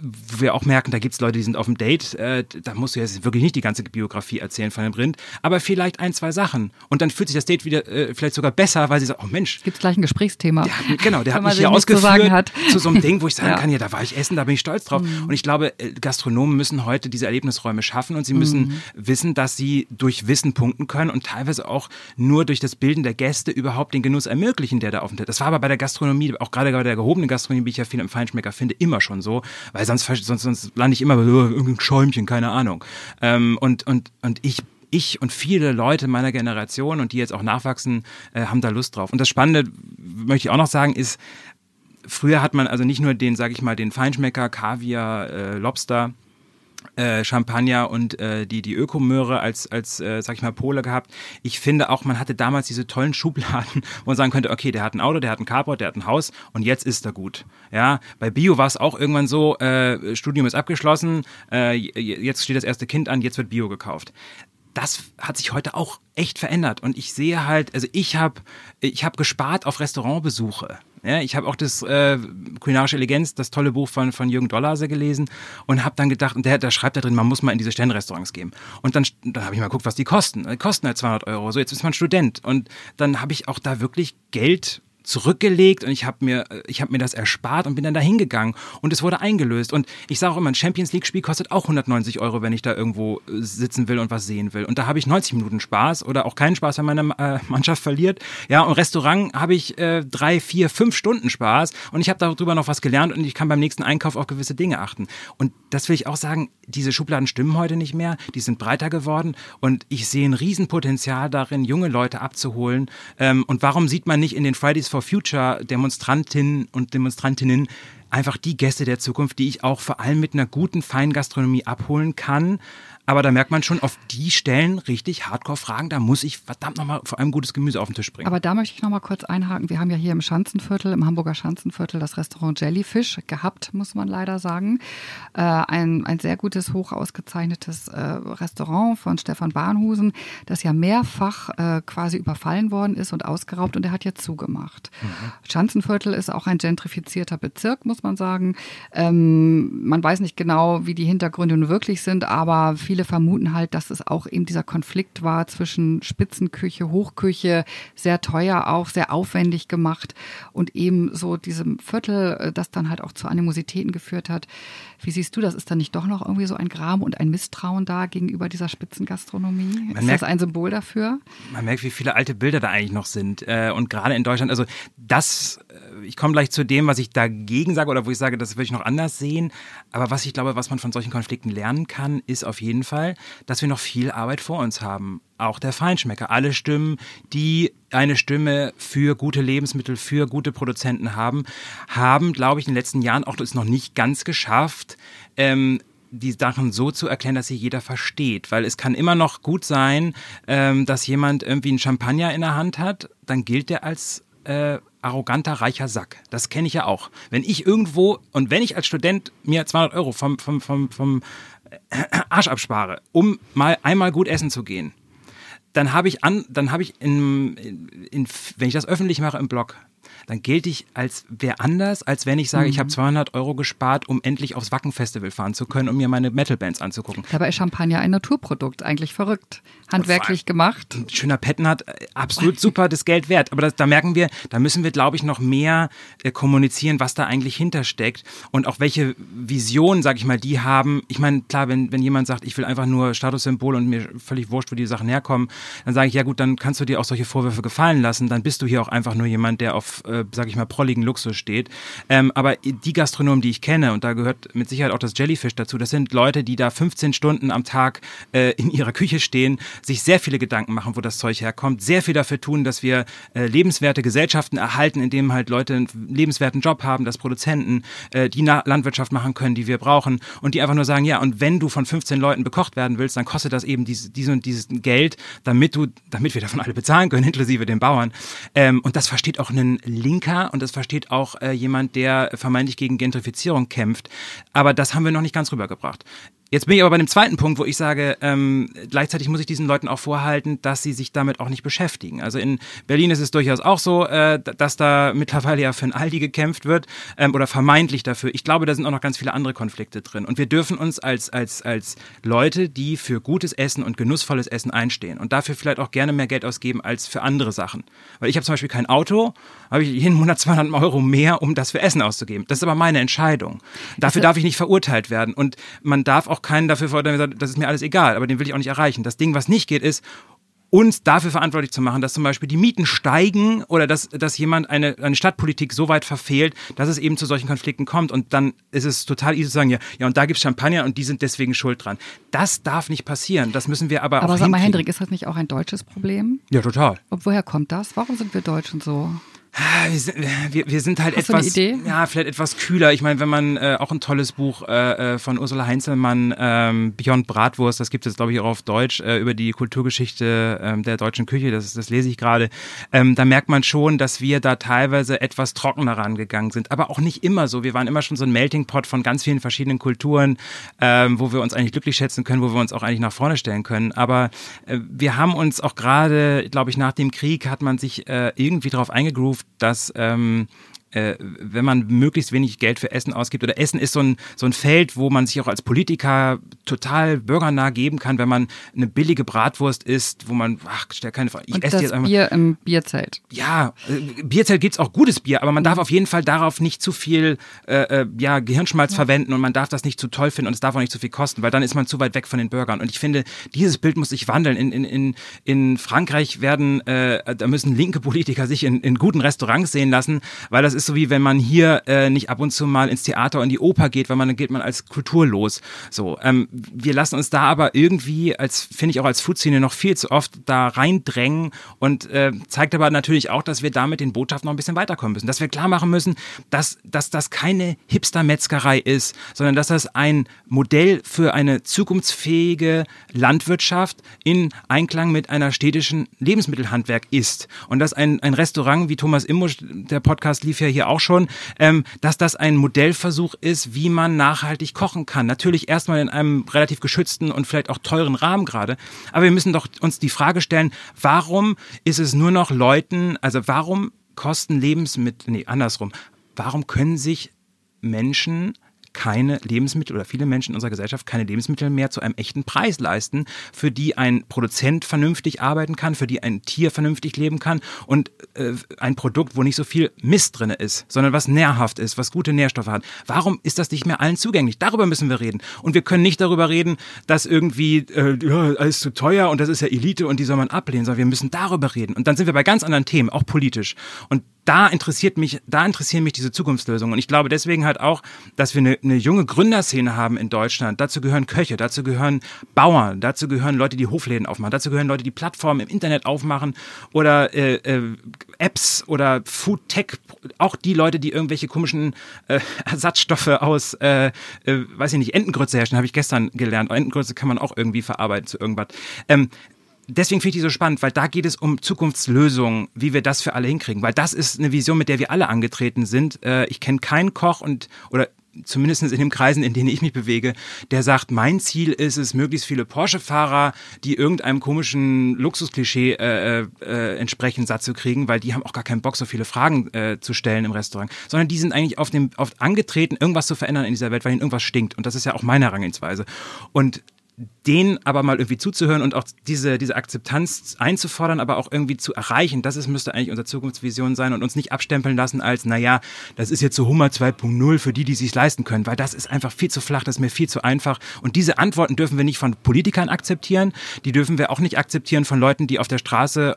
wo wir auch merken, da gibt es Leute, die sind auf dem Date, äh, da musst du jetzt wirklich nicht die ganze Biografie erzählen von dem Rind, aber vielleicht ein, zwei Sachen. Und dann fühlt sich das Date wieder äh, vielleicht sogar besser, weil sie sagt, oh Mensch. Gibt es gleich ein Gesprächsthema. Der, genau, der hat mich hier ausgeführt zu, zu, so einem Ding, wo ich sagen <laughs> ja. kann, ja, da war ich essen, da bin ich stolz drauf. Mhm. Und ich glaube, äh, Gastronomen müssen heute diese Erlebnisräume schaffen und sie müssen mhm. wissen, dass sie durch Wissen punkten können und teilweise auch nur durch das Bilden der Gäste überhaupt den Genuss ermöglichen, der da aufenthält. Das war aber bei der Gastronomie, auch gerade bei der gehobenen Gastronomie, wie ich ja viel im Feinschmecker finde, immer schon so, weil sonst, sonst, sonst lande ich immer bei so irgendein Schäumchen, keine Ahnung. Ähm, und, und, und ich ich und viele Leute meiner Generation und die jetzt auch nachwachsen, äh, haben da Lust drauf. Und das Spannende, möchte ich auch noch sagen, ist, früher hat man also nicht nur den, sag ich mal, den Feinschmecker, Kaviar, äh, Lobster, äh, Champagner und äh, die, die Ökomöhre als, als äh, sag ich mal, Pole gehabt. Ich finde auch, man hatte damals diese tollen Schubladen, wo man sagen könnte, okay, der hat ein Auto, der hat ein Carport, der hat ein Haus und jetzt ist er gut. Ja, bei Bio war es auch irgendwann so, äh, Studium ist abgeschlossen, äh, jetzt steht das erste Kind an, jetzt wird Bio gekauft das hat sich heute auch echt verändert und ich sehe halt, also ich habe ich hab gespart auf Restaurantbesuche. Ja, ich habe auch das äh, Kulinarische Eleganz, das tolle Buch von, von Jürgen Dollase gelesen und habe dann gedacht, und der, der schreibt da drin, man muss mal in diese Sternrestaurants gehen. Und dann, dann habe ich mal geguckt, was die kosten. Die kosten halt 200 Euro. So, jetzt ist man Student. Und dann habe ich auch da wirklich Geld zurückgelegt und ich habe mir, ich habe mir das erspart und bin dann da hingegangen und es wurde eingelöst. Und ich sage auch immer, ein Champions League-Spiel kostet auch 190 Euro, wenn ich da irgendwo äh, sitzen will und was sehen will. Und da habe ich 90 Minuten Spaß oder auch keinen Spaß, wenn meine äh, Mannschaft verliert. Ja, und Restaurant habe ich äh, drei, vier, fünf Stunden Spaß und ich habe darüber noch was gelernt und ich kann beim nächsten Einkauf auf gewisse Dinge achten. Und das will ich auch sagen, diese Schubladen stimmen heute nicht mehr, die sind breiter geworden und ich sehe ein Riesenpotenzial darin, junge Leute abzuholen. Ähm, und warum sieht man nicht in den Fridays for Future Demonstrantinnen und Demonstrantinnen einfach die Gäste der Zukunft, die ich auch vor allem mit einer guten Feingastronomie abholen kann, aber da merkt man schon, auf die Stellen richtig Hardcore-Fragen, da muss ich verdammt nochmal vor allem gutes Gemüse auf den Tisch bringen. Aber da möchte ich nochmal kurz einhaken. Wir haben ja hier im Schanzenviertel, im Hamburger Schanzenviertel, das Restaurant Jellyfish gehabt, muss man leider sagen. Äh, ein, ein sehr gutes, hoch ausgezeichnetes äh, Restaurant von Stefan Bahnhusen, das ja mehrfach äh, quasi überfallen worden ist und ausgeraubt und er hat jetzt zugemacht. Mhm. Schanzenviertel ist auch ein gentrifizierter Bezirk, muss man sagen. Ähm, man weiß nicht genau, wie die Hintergründe nun wirklich sind, aber viele viele vermuten halt, dass es auch eben dieser Konflikt war zwischen Spitzenküche, Hochküche, sehr teuer auch, sehr aufwendig gemacht und eben so diesem Viertel, äh, das dann halt auch zu Animositäten geführt hat. Wie siehst du das? Ist da nicht doch noch irgendwie so ein Gram und ein Misstrauen da gegenüber dieser Spitzengastronomie? Man ist merkt, das ein Symbol dafür? Man merkt, wie viele alte Bilder da eigentlich noch sind. Äh, und gerade in Deutschland, also das, äh, ich komme gleich zu dem, was ich dagegen sage oder wo ich sage, das würde ich noch anders sehen. Aber was ich glaube, was man von solchen Konflikten lernen kann, ist auf jeden Fall, dass wir noch viel Arbeit vor uns haben auch der Feinschmecker. Alle Stimmen, die eine Stimme für gute Lebensmittel, für gute Produzenten haben, haben, glaube ich, in den letzten Jahren auch das noch nicht ganz geschafft, ähm, die Sachen so zu erklären, dass sie jeder versteht. Weil es kann immer noch gut sein, ähm, dass jemand irgendwie einen Champagner in der Hand hat, dann gilt der als äh, arroganter, reicher Sack. Das kenne ich ja auch. Wenn ich irgendwo, und wenn ich als Student mir 200 Euro vom, vom, vom, vom Arsch abspare, um mal einmal gut essen zu gehen, dann habe ich an, dann habe ich in, in, wenn ich das öffentlich mache im Blog, dann gelte ich als wer anders, als wenn ich sage, mhm. ich habe 200 Euro gespart, um endlich aufs Wacken-Festival fahren zu können, um mir meine Metal-Bands anzugucken. Dabei ist Champagner ein Naturprodukt, eigentlich verrückt. Handwerklich gemacht. Ein schöner Petten hat äh, absolut super das Geld wert. Aber das, da merken wir, da müssen wir, glaube ich, noch mehr äh, kommunizieren, was da eigentlich hintersteckt und auch welche Visionen, sage ich mal, die haben. Ich meine, klar, wenn, wenn jemand sagt, ich will einfach nur Statussymbol und mir völlig wurscht, wo die Sachen herkommen, dann sage ich, ja gut, dann kannst du dir auch solche Vorwürfe gefallen lassen. Dann bist du hier auch einfach nur jemand, der auf äh, sag ich mal, prolligen Luxus steht. Ähm, aber die Gastronomen, die ich kenne, und da gehört mit Sicherheit auch das Jellyfish dazu, das sind Leute, die da 15 Stunden am Tag äh, in ihrer Küche stehen, sich sehr viele Gedanken machen, wo das Zeug herkommt, sehr viel dafür tun, dass wir äh, lebenswerte Gesellschaften erhalten, in denen halt Leute einen lebenswerten Job haben, dass Produzenten äh, die Na Landwirtschaft machen können, die wir brauchen und die einfach nur sagen, ja, und wenn du von 15 Leuten bekocht werden willst, dann kostet das eben diese, diese und dieses Geld, damit du, damit wir davon alle bezahlen können, <laughs> inklusive den Bauern. Ähm, und das versteht auch ein Linker und das versteht auch äh, jemand, der vermeintlich gegen Gentrifizierung kämpft. Aber das haben wir noch nicht ganz rübergebracht Jetzt bin ich aber bei dem zweiten Punkt, wo ich sage, ähm, gleichzeitig muss ich diesen Leuten auch vorhalten, dass sie sich damit auch nicht beschäftigen. Also in Berlin ist es durchaus auch so, äh, dass da mittlerweile ja für ein Aldi gekämpft wird ähm, oder vermeintlich dafür. Ich glaube, da sind auch noch ganz viele andere Konflikte drin. Und wir dürfen uns als, als, als Leute, die für gutes Essen und genussvolles Essen einstehen und dafür vielleicht auch gerne mehr Geld ausgeben als für andere Sachen. Weil ich habe zum Beispiel kein Auto, habe ich jeden Monat <laughs> 200 Euro mehr, um das für Essen auszugeben. Das ist aber meine Entscheidung. Dafür darf ich nicht verurteilt werden. Und man darf auch keinen dafür verurteilen, das ist mir alles egal, aber den will ich auch nicht erreichen. Das Ding, was nicht geht, ist, uns dafür verantwortlich zu machen, dass zum Beispiel die Mieten steigen oder dass, dass jemand eine, eine Stadtpolitik so weit verfehlt, dass es eben zu solchen Konflikten kommt. Und dann ist es total easy zu sagen, ja, ja und da gibt es Champagner und die sind deswegen schuld dran. Das darf nicht passieren. Das müssen wir aber, aber auch. Aber sag mal, Hendrik, ist das nicht auch ein deutsches Problem? Ja, total. Und woher kommt das? Warum sind wir Deutschen so? Wir sind, wir, wir sind halt Hast etwas, ja, vielleicht etwas kühler. Ich meine, wenn man äh, auch ein tolles Buch äh, äh von Ursula Heinzelmann, ähm, Beyond Bratwurst, das gibt es, glaube ich, auch auf Deutsch, äh, über die Kulturgeschichte äh, der deutschen Küche, das, das lese ich gerade. Ähm, da merkt man schon, dass wir da teilweise etwas trockener rangegangen sind, aber auch nicht immer so. Wir waren immer schon so ein Melting Pot von ganz vielen verschiedenen Kulturen, ähm, wo wir uns eigentlich glücklich schätzen können, wo wir uns auch eigentlich nach vorne stellen können. Aber äh, wir haben uns auch gerade, glaube ich, nach dem Krieg hat man sich äh, irgendwie darauf eingegroovt, dass ähm, äh, wenn man möglichst wenig Geld für Essen ausgibt, oder Essen ist so ein, so ein Feld, wo man sich auch als Politiker total bürgernah geben kann, wenn man eine billige Bratwurst isst, wo man, ach, stell keine Frage, ich Und esse das jetzt einfach. Bier im Bierzelt. Ja, äh, Bierzelt gibt's auch gutes Bier, aber man darf auf jeden Fall darauf nicht zu viel äh, äh, ja, Gehirnschmalz verwenden und man darf das nicht zu toll finden und es darf auch nicht zu viel kosten, weil dann ist man zu weit weg von den Bürgern. Und ich finde, dieses Bild muss sich wandeln. In, in, in, in Frankreich werden, äh, da müssen linke Politiker sich in, in guten Restaurants sehen lassen, weil das ist so wie wenn man hier äh, nicht ab und zu mal ins Theater und in die Oper geht, weil man dann geht man als kulturlos. So, ähm, wir lassen uns da aber irgendwie, als finde ich auch als Foodszene noch viel zu oft da reindrängen und äh, zeigt aber natürlich auch, dass wir damit den Botschaften noch ein bisschen weiterkommen müssen, dass wir klar machen müssen, dass, dass das keine Hipster-Metzgerei ist, sondern dass das ein Modell für eine zukunftsfähige Landwirtschaft in Einklang mit einer städtischen Lebensmittelhandwerk ist. Und dass ein, ein Restaurant wie Thomas Immusch, der Podcast lief ja hier auch schon, ähm, dass das ein Modellversuch ist, wie man nachhaltig kochen kann. Natürlich erstmal in einem relativ geschützten und vielleicht auch teuren Rahmen gerade. Aber wir müssen doch uns die Frage stellen, warum ist es nur noch Leuten, also warum kosten Lebensmittel, nee, andersrum, warum können sich Menschen keine Lebensmittel oder viele Menschen in unserer Gesellschaft keine Lebensmittel mehr zu einem echten Preis leisten, für die ein Produzent vernünftig arbeiten kann, für die ein Tier vernünftig leben kann und äh, ein Produkt, wo nicht so viel Mist drin ist, sondern was nährhaft ist, was gute Nährstoffe hat. Warum ist das nicht mehr allen zugänglich? Darüber müssen wir reden. Und wir können nicht darüber reden, dass irgendwie äh, ja, alles zu teuer und das ist ja Elite und die soll man ablehnen, sondern wir müssen darüber reden. Und dann sind wir bei ganz anderen Themen, auch politisch. Und da interessiert mich, da interessieren mich diese Zukunftslösungen. Und ich glaube deswegen halt auch, dass wir eine, eine junge Gründerszene haben in Deutschland. Dazu gehören Köche, dazu gehören Bauern, dazu gehören Leute, die Hofläden aufmachen, dazu gehören Leute, die Plattformen im Internet aufmachen oder äh, äh, Apps oder Food Tech, auch die Leute, die irgendwelche komischen äh, <laughs> Ersatzstoffe aus, äh, äh, weiß ich nicht, Entengrütze herstellen, habe ich gestern gelernt. Entengrütze kann man auch irgendwie verarbeiten zu irgendwas. Ähm, deswegen finde ich die so spannend, weil da geht es um Zukunftslösungen, wie wir das für alle hinkriegen. Weil das ist eine Vision, mit der wir alle angetreten sind. Äh, ich kenne keinen Koch und oder zumindest in den Kreisen, in denen ich mich bewege, der sagt, mein Ziel ist es, möglichst viele Porsche-Fahrer, die irgendeinem komischen Luxusklischee äh, äh, entsprechen, satt zu kriegen, weil die haben auch gar keinen Bock, so viele Fragen äh, zu stellen im Restaurant, sondern die sind eigentlich auf dem, auf angetreten, irgendwas zu verändern in dieser Welt, weil ihnen irgendwas stinkt. Und das ist ja auch meine Herangehensweise. Und denen aber mal irgendwie zuzuhören und auch diese, diese Akzeptanz einzufordern, aber auch irgendwie zu erreichen, das ist, müsste eigentlich unsere Zukunftsvision sein und uns nicht abstempeln lassen als, naja, das ist jetzt so Hummer 2.0 für die, die sich leisten können, weil das ist einfach viel zu flach, das ist mir viel zu einfach. Und diese Antworten dürfen wir nicht von Politikern akzeptieren, die dürfen wir auch nicht akzeptieren von Leuten, die auf der Straße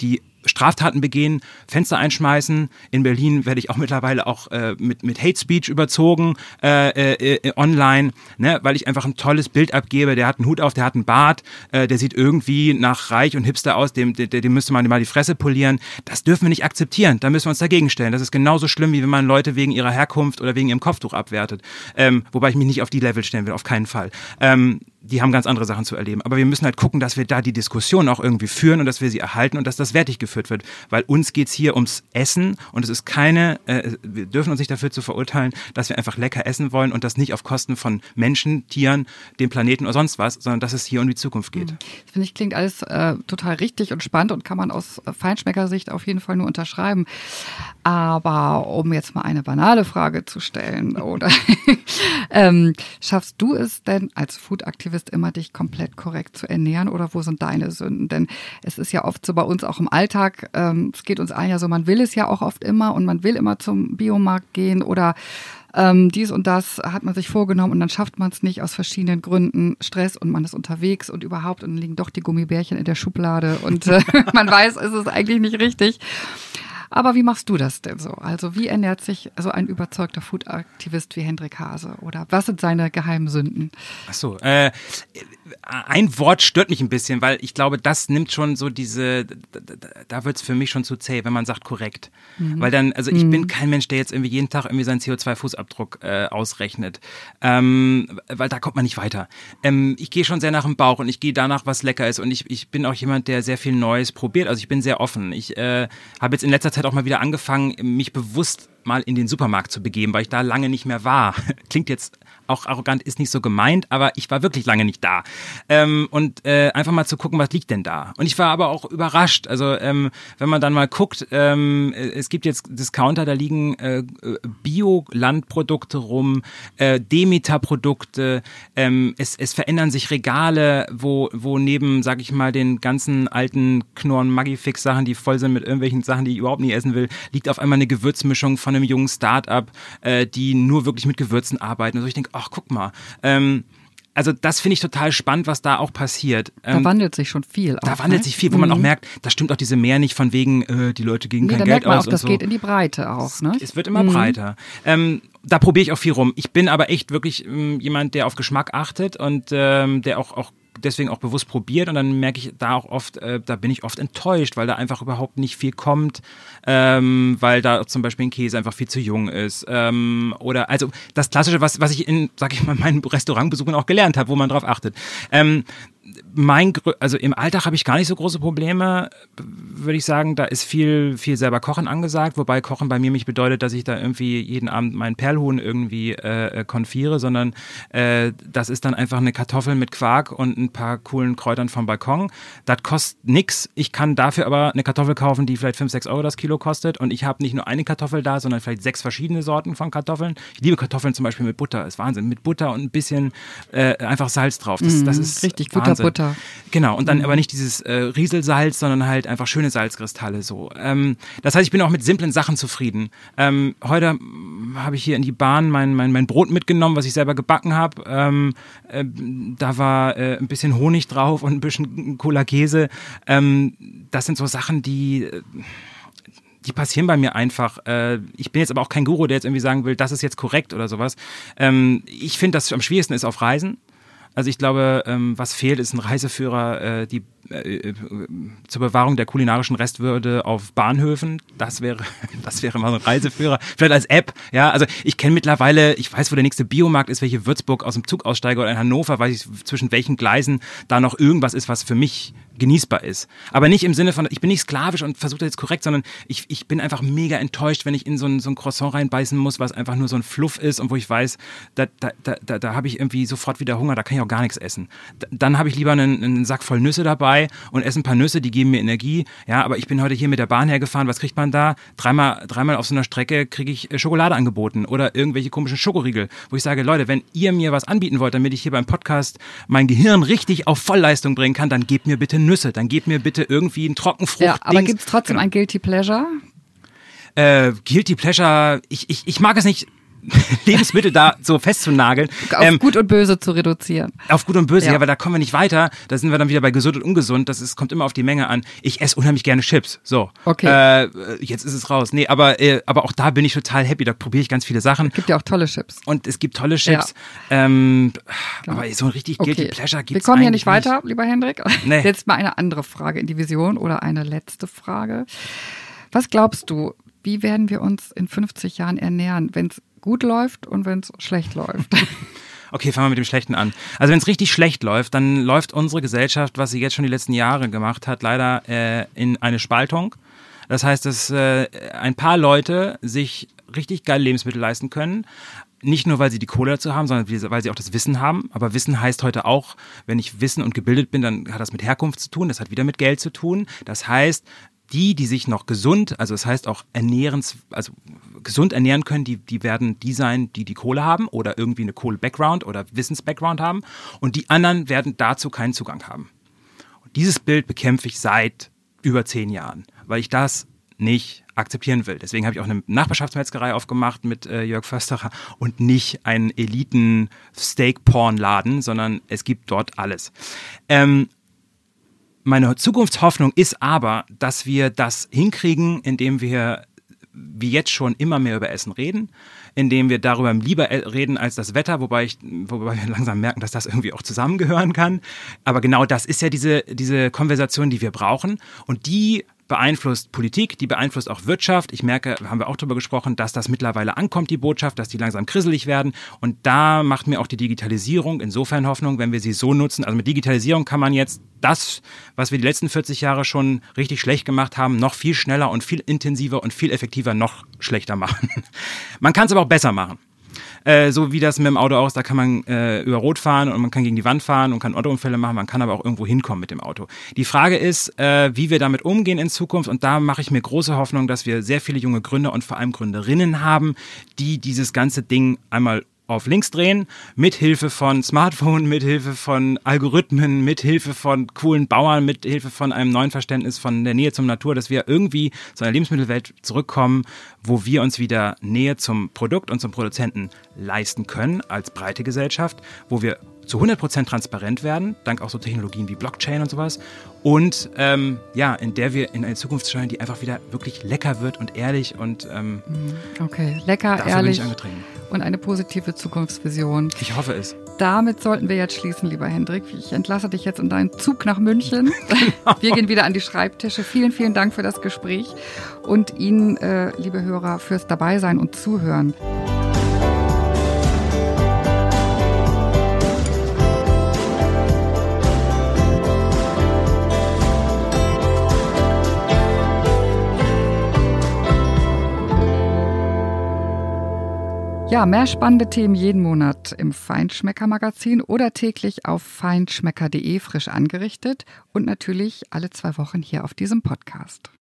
die Straftaten begehen, Fenster einschmeißen. In Berlin werde ich auch mittlerweile auch äh, mit, mit Hate Speech überzogen äh, äh, äh, online, ne, weil ich einfach ein tolles Bild abgebe. Der hat einen Hut auf, der hat einen Bart, äh, der sieht irgendwie nach reich und hipster aus, dem, dem, dem müsste man mal die Fresse polieren. Das dürfen wir nicht akzeptieren. Da müssen wir uns dagegen stellen. Das ist genauso schlimm, wie wenn man Leute wegen ihrer Herkunft oder wegen ihrem Kopftuch abwertet. Ähm, wobei ich mich nicht auf die Level stellen will, auf keinen Fall. Ähm, die haben ganz andere Sachen zu erleben. Aber wir müssen halt gucken, dass wir da die Diskussion auch irgendwie führen und dass wir sie erhalten und dass das wertig geführt wird. Weil uns geht's hier ums Essen und es ist keine, äh, wir dürfen uns nicht dafür zu verurteilen, dass wir einfach lecker essen wollen und das nicht auf Kosten von Menschen, Tieren, dem Planeten oder sonst was, sondern dass es hier um die Zukunft geht. Das finde ich klingt alles äh, total richtig und spannend und kann man aus Feinschmeckersicht auf jeden Fall nur unterschreiben. Aber um jetzt mal eine banale Frage zu stellen, oder <laughs> ähm, schaffst du es denn als Food-Aktivist immer, dich komplett korrekt zu ernähren oder wo sind deine Sünden? Denn es ist ja oft so bei uns auch im Alltag, ähm, es geht uns allen ja so, man will es ja auch oft immer und man will immer zum Biomarkt gehen oder ähm, dies und das hat man sich vorgenommen und dann schafft man es nicht aus verschiedenen Gründen, Stress und man ist unterwegs und überhaupt und dann liegen doch die Gummibärchen in der Schublade und äh, <laughs> man weiß, es ist eigentlich nicht richtig. Aber wie machst du das denn so? Also wie ernährt sich so ein überzeugter Food-Aktivist wie Hendrik Hase? Oder was sind seine geheimen Sünden? Ach so, äh, ein Wort stört mich ein bisschen, weil ich glaube, das nimmt schon so diese, da, wird es für mich schon zu zäh, wenn man sagt korrekt. Mhm. Weil dann, also ich mhm. bin kein Mensch, der jetzt irgendwie jeden Tag irgendwie seinen CO2-Fußabdruck äh, ausrechnet. Ähm, weil da kommt man nicht weiter. Ähm, ich gehe schon sehr nach dem Bauch und ich gehe danach, was lecker ist. Und ich, ich bin auch jemand, der sehr viel Neues probiert. Also ich bin sehr offen. Ich äh, habe jetzt in letzter Zeit auch mal wieder angefangen, mich bewusst mal in den Supermarkt zu begeben, weil ich da lange nicht mehr war. <laughs> Klingt jetzt auch arrogant ist nicht so gemeint, aber ich war wirklich lange nicht da. Ähm, und äh, einfach mal zu gucken, was liegt denn da. Und ich war aber auch überrascht. Also ähm, wenn man dann mal guckt, ähm, es gibt jetzt Discounter, da liegen äh, Bio-Landprodukte rum, äh, Demeter-Produkte, ähm, es, es verändern sich Regale, wo, wo neben, sag ich mal, den ganzen alten Knorren Magifix-Sachen, die voll sind mit irgendwelchen Sachen, die ich überhaupt nie essen will, liegt auf einmal eine Gewürzmischung von einem jungen Start-up, äh, die nur wirklich mit Gewürzen arbeiten. Also ich denke, ach guck mal, ähm, also das finde ich total spannend, was da auch passiert. Ähm, da wandelt sich schon viel. Da auch, wandelt ne? sich viel, wo mhm. man auch mhm. merkt, da stimmt auch diese Mehr nicht von wegen, äh, die Leute gegen nee, kein da Geld merkt man aus. Auch, das so. geht in die Breite auch. Ne? Es wird immer mhm. breiter. Ähm, da probiere ich auch viel rum. Ich bin aber echt wirklich ähm, jemand, der auf Geschmack achtet und ähm, der auch, auch deswegen auch bewusst probiert und dann merke ich da auch oft, äh, da bin ich oft enttäuscht, weil da einfach überhaupt nicht viel kommt, ähm, weil da zum Beispiel ein Käse einfach viel zu jung ist. Ähm, oder also das Klassische, was, was ich in, sag ich mal, meinen Restaurantbesuchen auch gelernt habe, wo man drauf achtet. Ähm, mein, also im Alltag habe ich gar nicht so große Probleme, würde ich sagen. Da ist viel, viel selber Kochen angesagt, wobei Kochen bei mir nicht bedeutet, dass ich da irgendwie jeden Abend meinen Perlhuhn irgendwie äh, konfiere, sondern äh, das ist dann einfach eine Kartoffel mit Quark und ein paar coolen Kräutern vom Balkon. Das kostet nix. Ich kann dafür aber eine Kartoffel kaufen, die vielleicht 5, 6 Euro das Kilo kostet. Und ich habe nicht nur eine Kartoffel da, sondern vielleicht sechs verschiedene Sorten von Kartoffeln. Ich liebe Kartoffeln zum Beispiel mit Butter, ist Wahnsinn. Mit Butter und ein bisschen äh, einfach Salz drauf. Das, das mhm, ist richtig Wahnsinn. Butter. Genau, und dann mhm. aber nicht dieses äh, Rieselsalz, sondern halt einfach schöne Salzkristalle so. Ähm, das heißt, ich bin auch mit simplen Sachen zufrieden. Ähm, heute habe ich hier in die Bahn mein, mein, mein Brot mitgenommen, was ich selber gebacken habe. Ähm, äh, da war äh, ein bisschen Honig drauf und ein bisschen Cola Käse. Ähm, das sind so Sachen, die äh, die passieren bei mir einfach. Äh, ich bin jetzt aber auch kein Guru, der jetzt irgendwie sagen will, das ist jetzt korrekt oder sowas. Ähm, ich finde, dass am schwierigsten ist auf Reisen. Also ich glaube, ähm, was fehlt, ist ein Reiseführer, äh, die äh, äh, zur Bewahrung der kulinarischen Restwürde auf Bahnhöfen. Das wäre, <laughs> das wäre mal ein Reiseführer. Vielleicht als App. Ja, also ich kenne mittlerweile, ich weiß, wo der nächste Biomarkt ist, welche Würzburg aus dem Zug aussteige oder in Hannover, weiß ich zwischen welchen Gleisen da noch irgendwas ist, was für mich genießbar ist. Aber nicht im Sinne von, ich bin nicht sklavisch und versuche das jetzt korrekt, sondern ich, ich bin einfach mega enttäuscht, wenn ich in so ein, so ein Croissant reinbeißen muss, was einfach nur so ein Fluff ist und wo ich weiß, da, da, da, da, habe ich irgendwie sofort wieder Hunger, da kann ich auch gar nichts essen. Da, dann habe ich lieber einen, einen Sack voll Nüsse dabei und esse ein paar Nüsse, die geben mir Energie. Ja, aber ich bin heute hier mit der Bahn hergefahren, was kriegt man da? Dreimal, dreimal auf so einer Strecke kriege ich äh, Schokolade angeboten oder irgendwelche komischen Schokoriegel, wo ich sage, Leute, wenn ihr mir was anbieten wollt, damit ich hier beim Podcast mein Gehirn richtig auf Vollleistung bringen kann, dann gebt mir bitte Nüsse, dann gebt mir bitte irgendwie einen Trockenfrucht. Ja, aber gibt es trotzdem genau. ein Guilty Pleasure? Äh, Guilty Pleasure, ich, ich, ich mag es nicht <laughs> Lebensmittel da so festzunageln. Auf ähm, gut und böse zu reduzieren. Auf gut und böse, ja. ja, weil da kommen wir nicht weiter. Da sind wir dann wieder bei gesund und ungesund. Das ist, kommt immer auf die Menge an. Ich esse unheimlich gerne Chips. So. Okay. Äh, jetzt ist es raus. Nee, aber, äh, aber auch da bin ich total happy. Da probiere ich ganz viele Sachen. Es gibt ja auch tolle Chips. Und es gibt tolle Chips. Ja. Ähm, genau. Aber so ein richtig okay. Guilty Pleasure gibt es Wir kommen hier nicht weiter, lieber Hendrik. Nee. <laughs> Jetzt mal eine andere Frage in die Vision oder eine letzte Frage. Was glaubst du, wie werden wir uns in 50 Jahren ernähren, wenn es gut läuft und wenn es schlecht läuft? <laughs> Okay, fangen wir mit dem Schlechten an. Also wenn es richtig schlecht läuft, dann läuft unsere Gesellschaft, was sie jetzt schon die letzten Jahre gemacht hat, leider äh, in eine Spaltung. Das heißt, dass äh, ein paar Leute sich richtig geile Lebensmittel leisten können. Nicht nur, weil sie die Kohle dazu haben, sondern weil sie auch das Wissen haben. Aber Wissen heißt heute auch, wenn ich Wissen und gebildet bin, dann hat das mit Herkunft zu tun, das hat wieder mit Geld zu tun. Das heißt, die, die sich noch gesund, also das heißt auch ernährens, also gesund ernähren können, die, die werden die sein, die die Kohle haben oder irgendwie eine Kohle-Background oder Wissens-Background haben. Und die anderen werden dazu keinen Zugang haben. Und dieses Bild bekämpfe ich seit über zehn Jahren, weil ich das nicht akzeptieren will. Deswegen habe ich auch eine Nachbarschaftsmetzgerei aufgemacht mit äh, Jörg Försterer und nicht einen Eliten-Steak-Porn-Laden, sondern es gibt dort alles. Ähm, meine Zukunftshoffnung ist aber, dass wir das hinkriegen, indem wir wie jetzt schon immer mehr über Essen reden, indem wir darüber lieber reden als das Wetter, wobei, ich, wobei wir <laughs> langsam merken, dass das irgendwie auch zusammengehören kann. Aber genau das ist ja diese, diese Konversation, die wir brauchen. Und die beeinflusst Politik, die beeinflusst auch Wirtschaft. Ich merke, haben wir auch darüber gesprochen, dass das mittlerweile ankommt, die Botschaft, dass die langsam krisselig werden. Und da macht mir auch die Digitalisierung insofern Hoffnung, wenn wir sie so nutzen. Also mit Digitalisierung kann man jetzt das, was wir die letzten 40 Jahre schon richtig schlecht gemacht haben, noch viel schneller und viel intensiver und viel effektiver noch schlechter machen. Man kann es aber auch besser machen. Äh, so wie das mit dem Auto auch da kann man äh, über Rot fahren und man kann gegen die Wand fahren und kann Autounfälle machen, man kann aber auch irgendwo hinkommen mit dem Auto. Die Frage ist, äh, wie wir damit umgehen in Zukunft und da mache ich mir große Hoffnung, dass wir sehr viele junge Gründer und vor allem Gründerinnen haben, die dieses ganze Ding einmal auf links drehen, mit Hilfe von Smartphone, mit Hilfe von Algorithmen, mit Hilfe von coolen Bauern, mit Hilfe von einem neuen Verständnis von der Nähe zum Natur, dass wir irgendwie zu einer Lebensmittelwelt zurückkommen, wo wir uns wieder Nähe zum Produkt und zum Produzenten leisten können als breite Gesellschaft, wo wir zu 100% transparent werden, dank auch so Technologien wie Blockchain und sowas. Und ähm, ja, in der wir in eine Zukunft schauen, die einfach wieder wirklich lecker wird und ehrlich und ähm, mhm. okay, lecker, ehrlich und eine positive Zukunftsvision. Ich hoffe es. Damit sollten wir jetzt schließen, lieber Hendrik. Ich entlasse dich jetzt in deinen Zug nach München. <laughs> genau. Wir gehen wieder an die Schreibtische. Vielen, vielen Dank für das Gespräch und Ihnen, äh, liebe Hörer, fürs Dabeisein und Zuhören. Ja, mehr spannende Themen jeden Monat im Feinschmecker Magazin oder täglich auf feinschmecker.de frisch angerichtet und natürlich alle zwei Wochen hier auf diesem Podcast.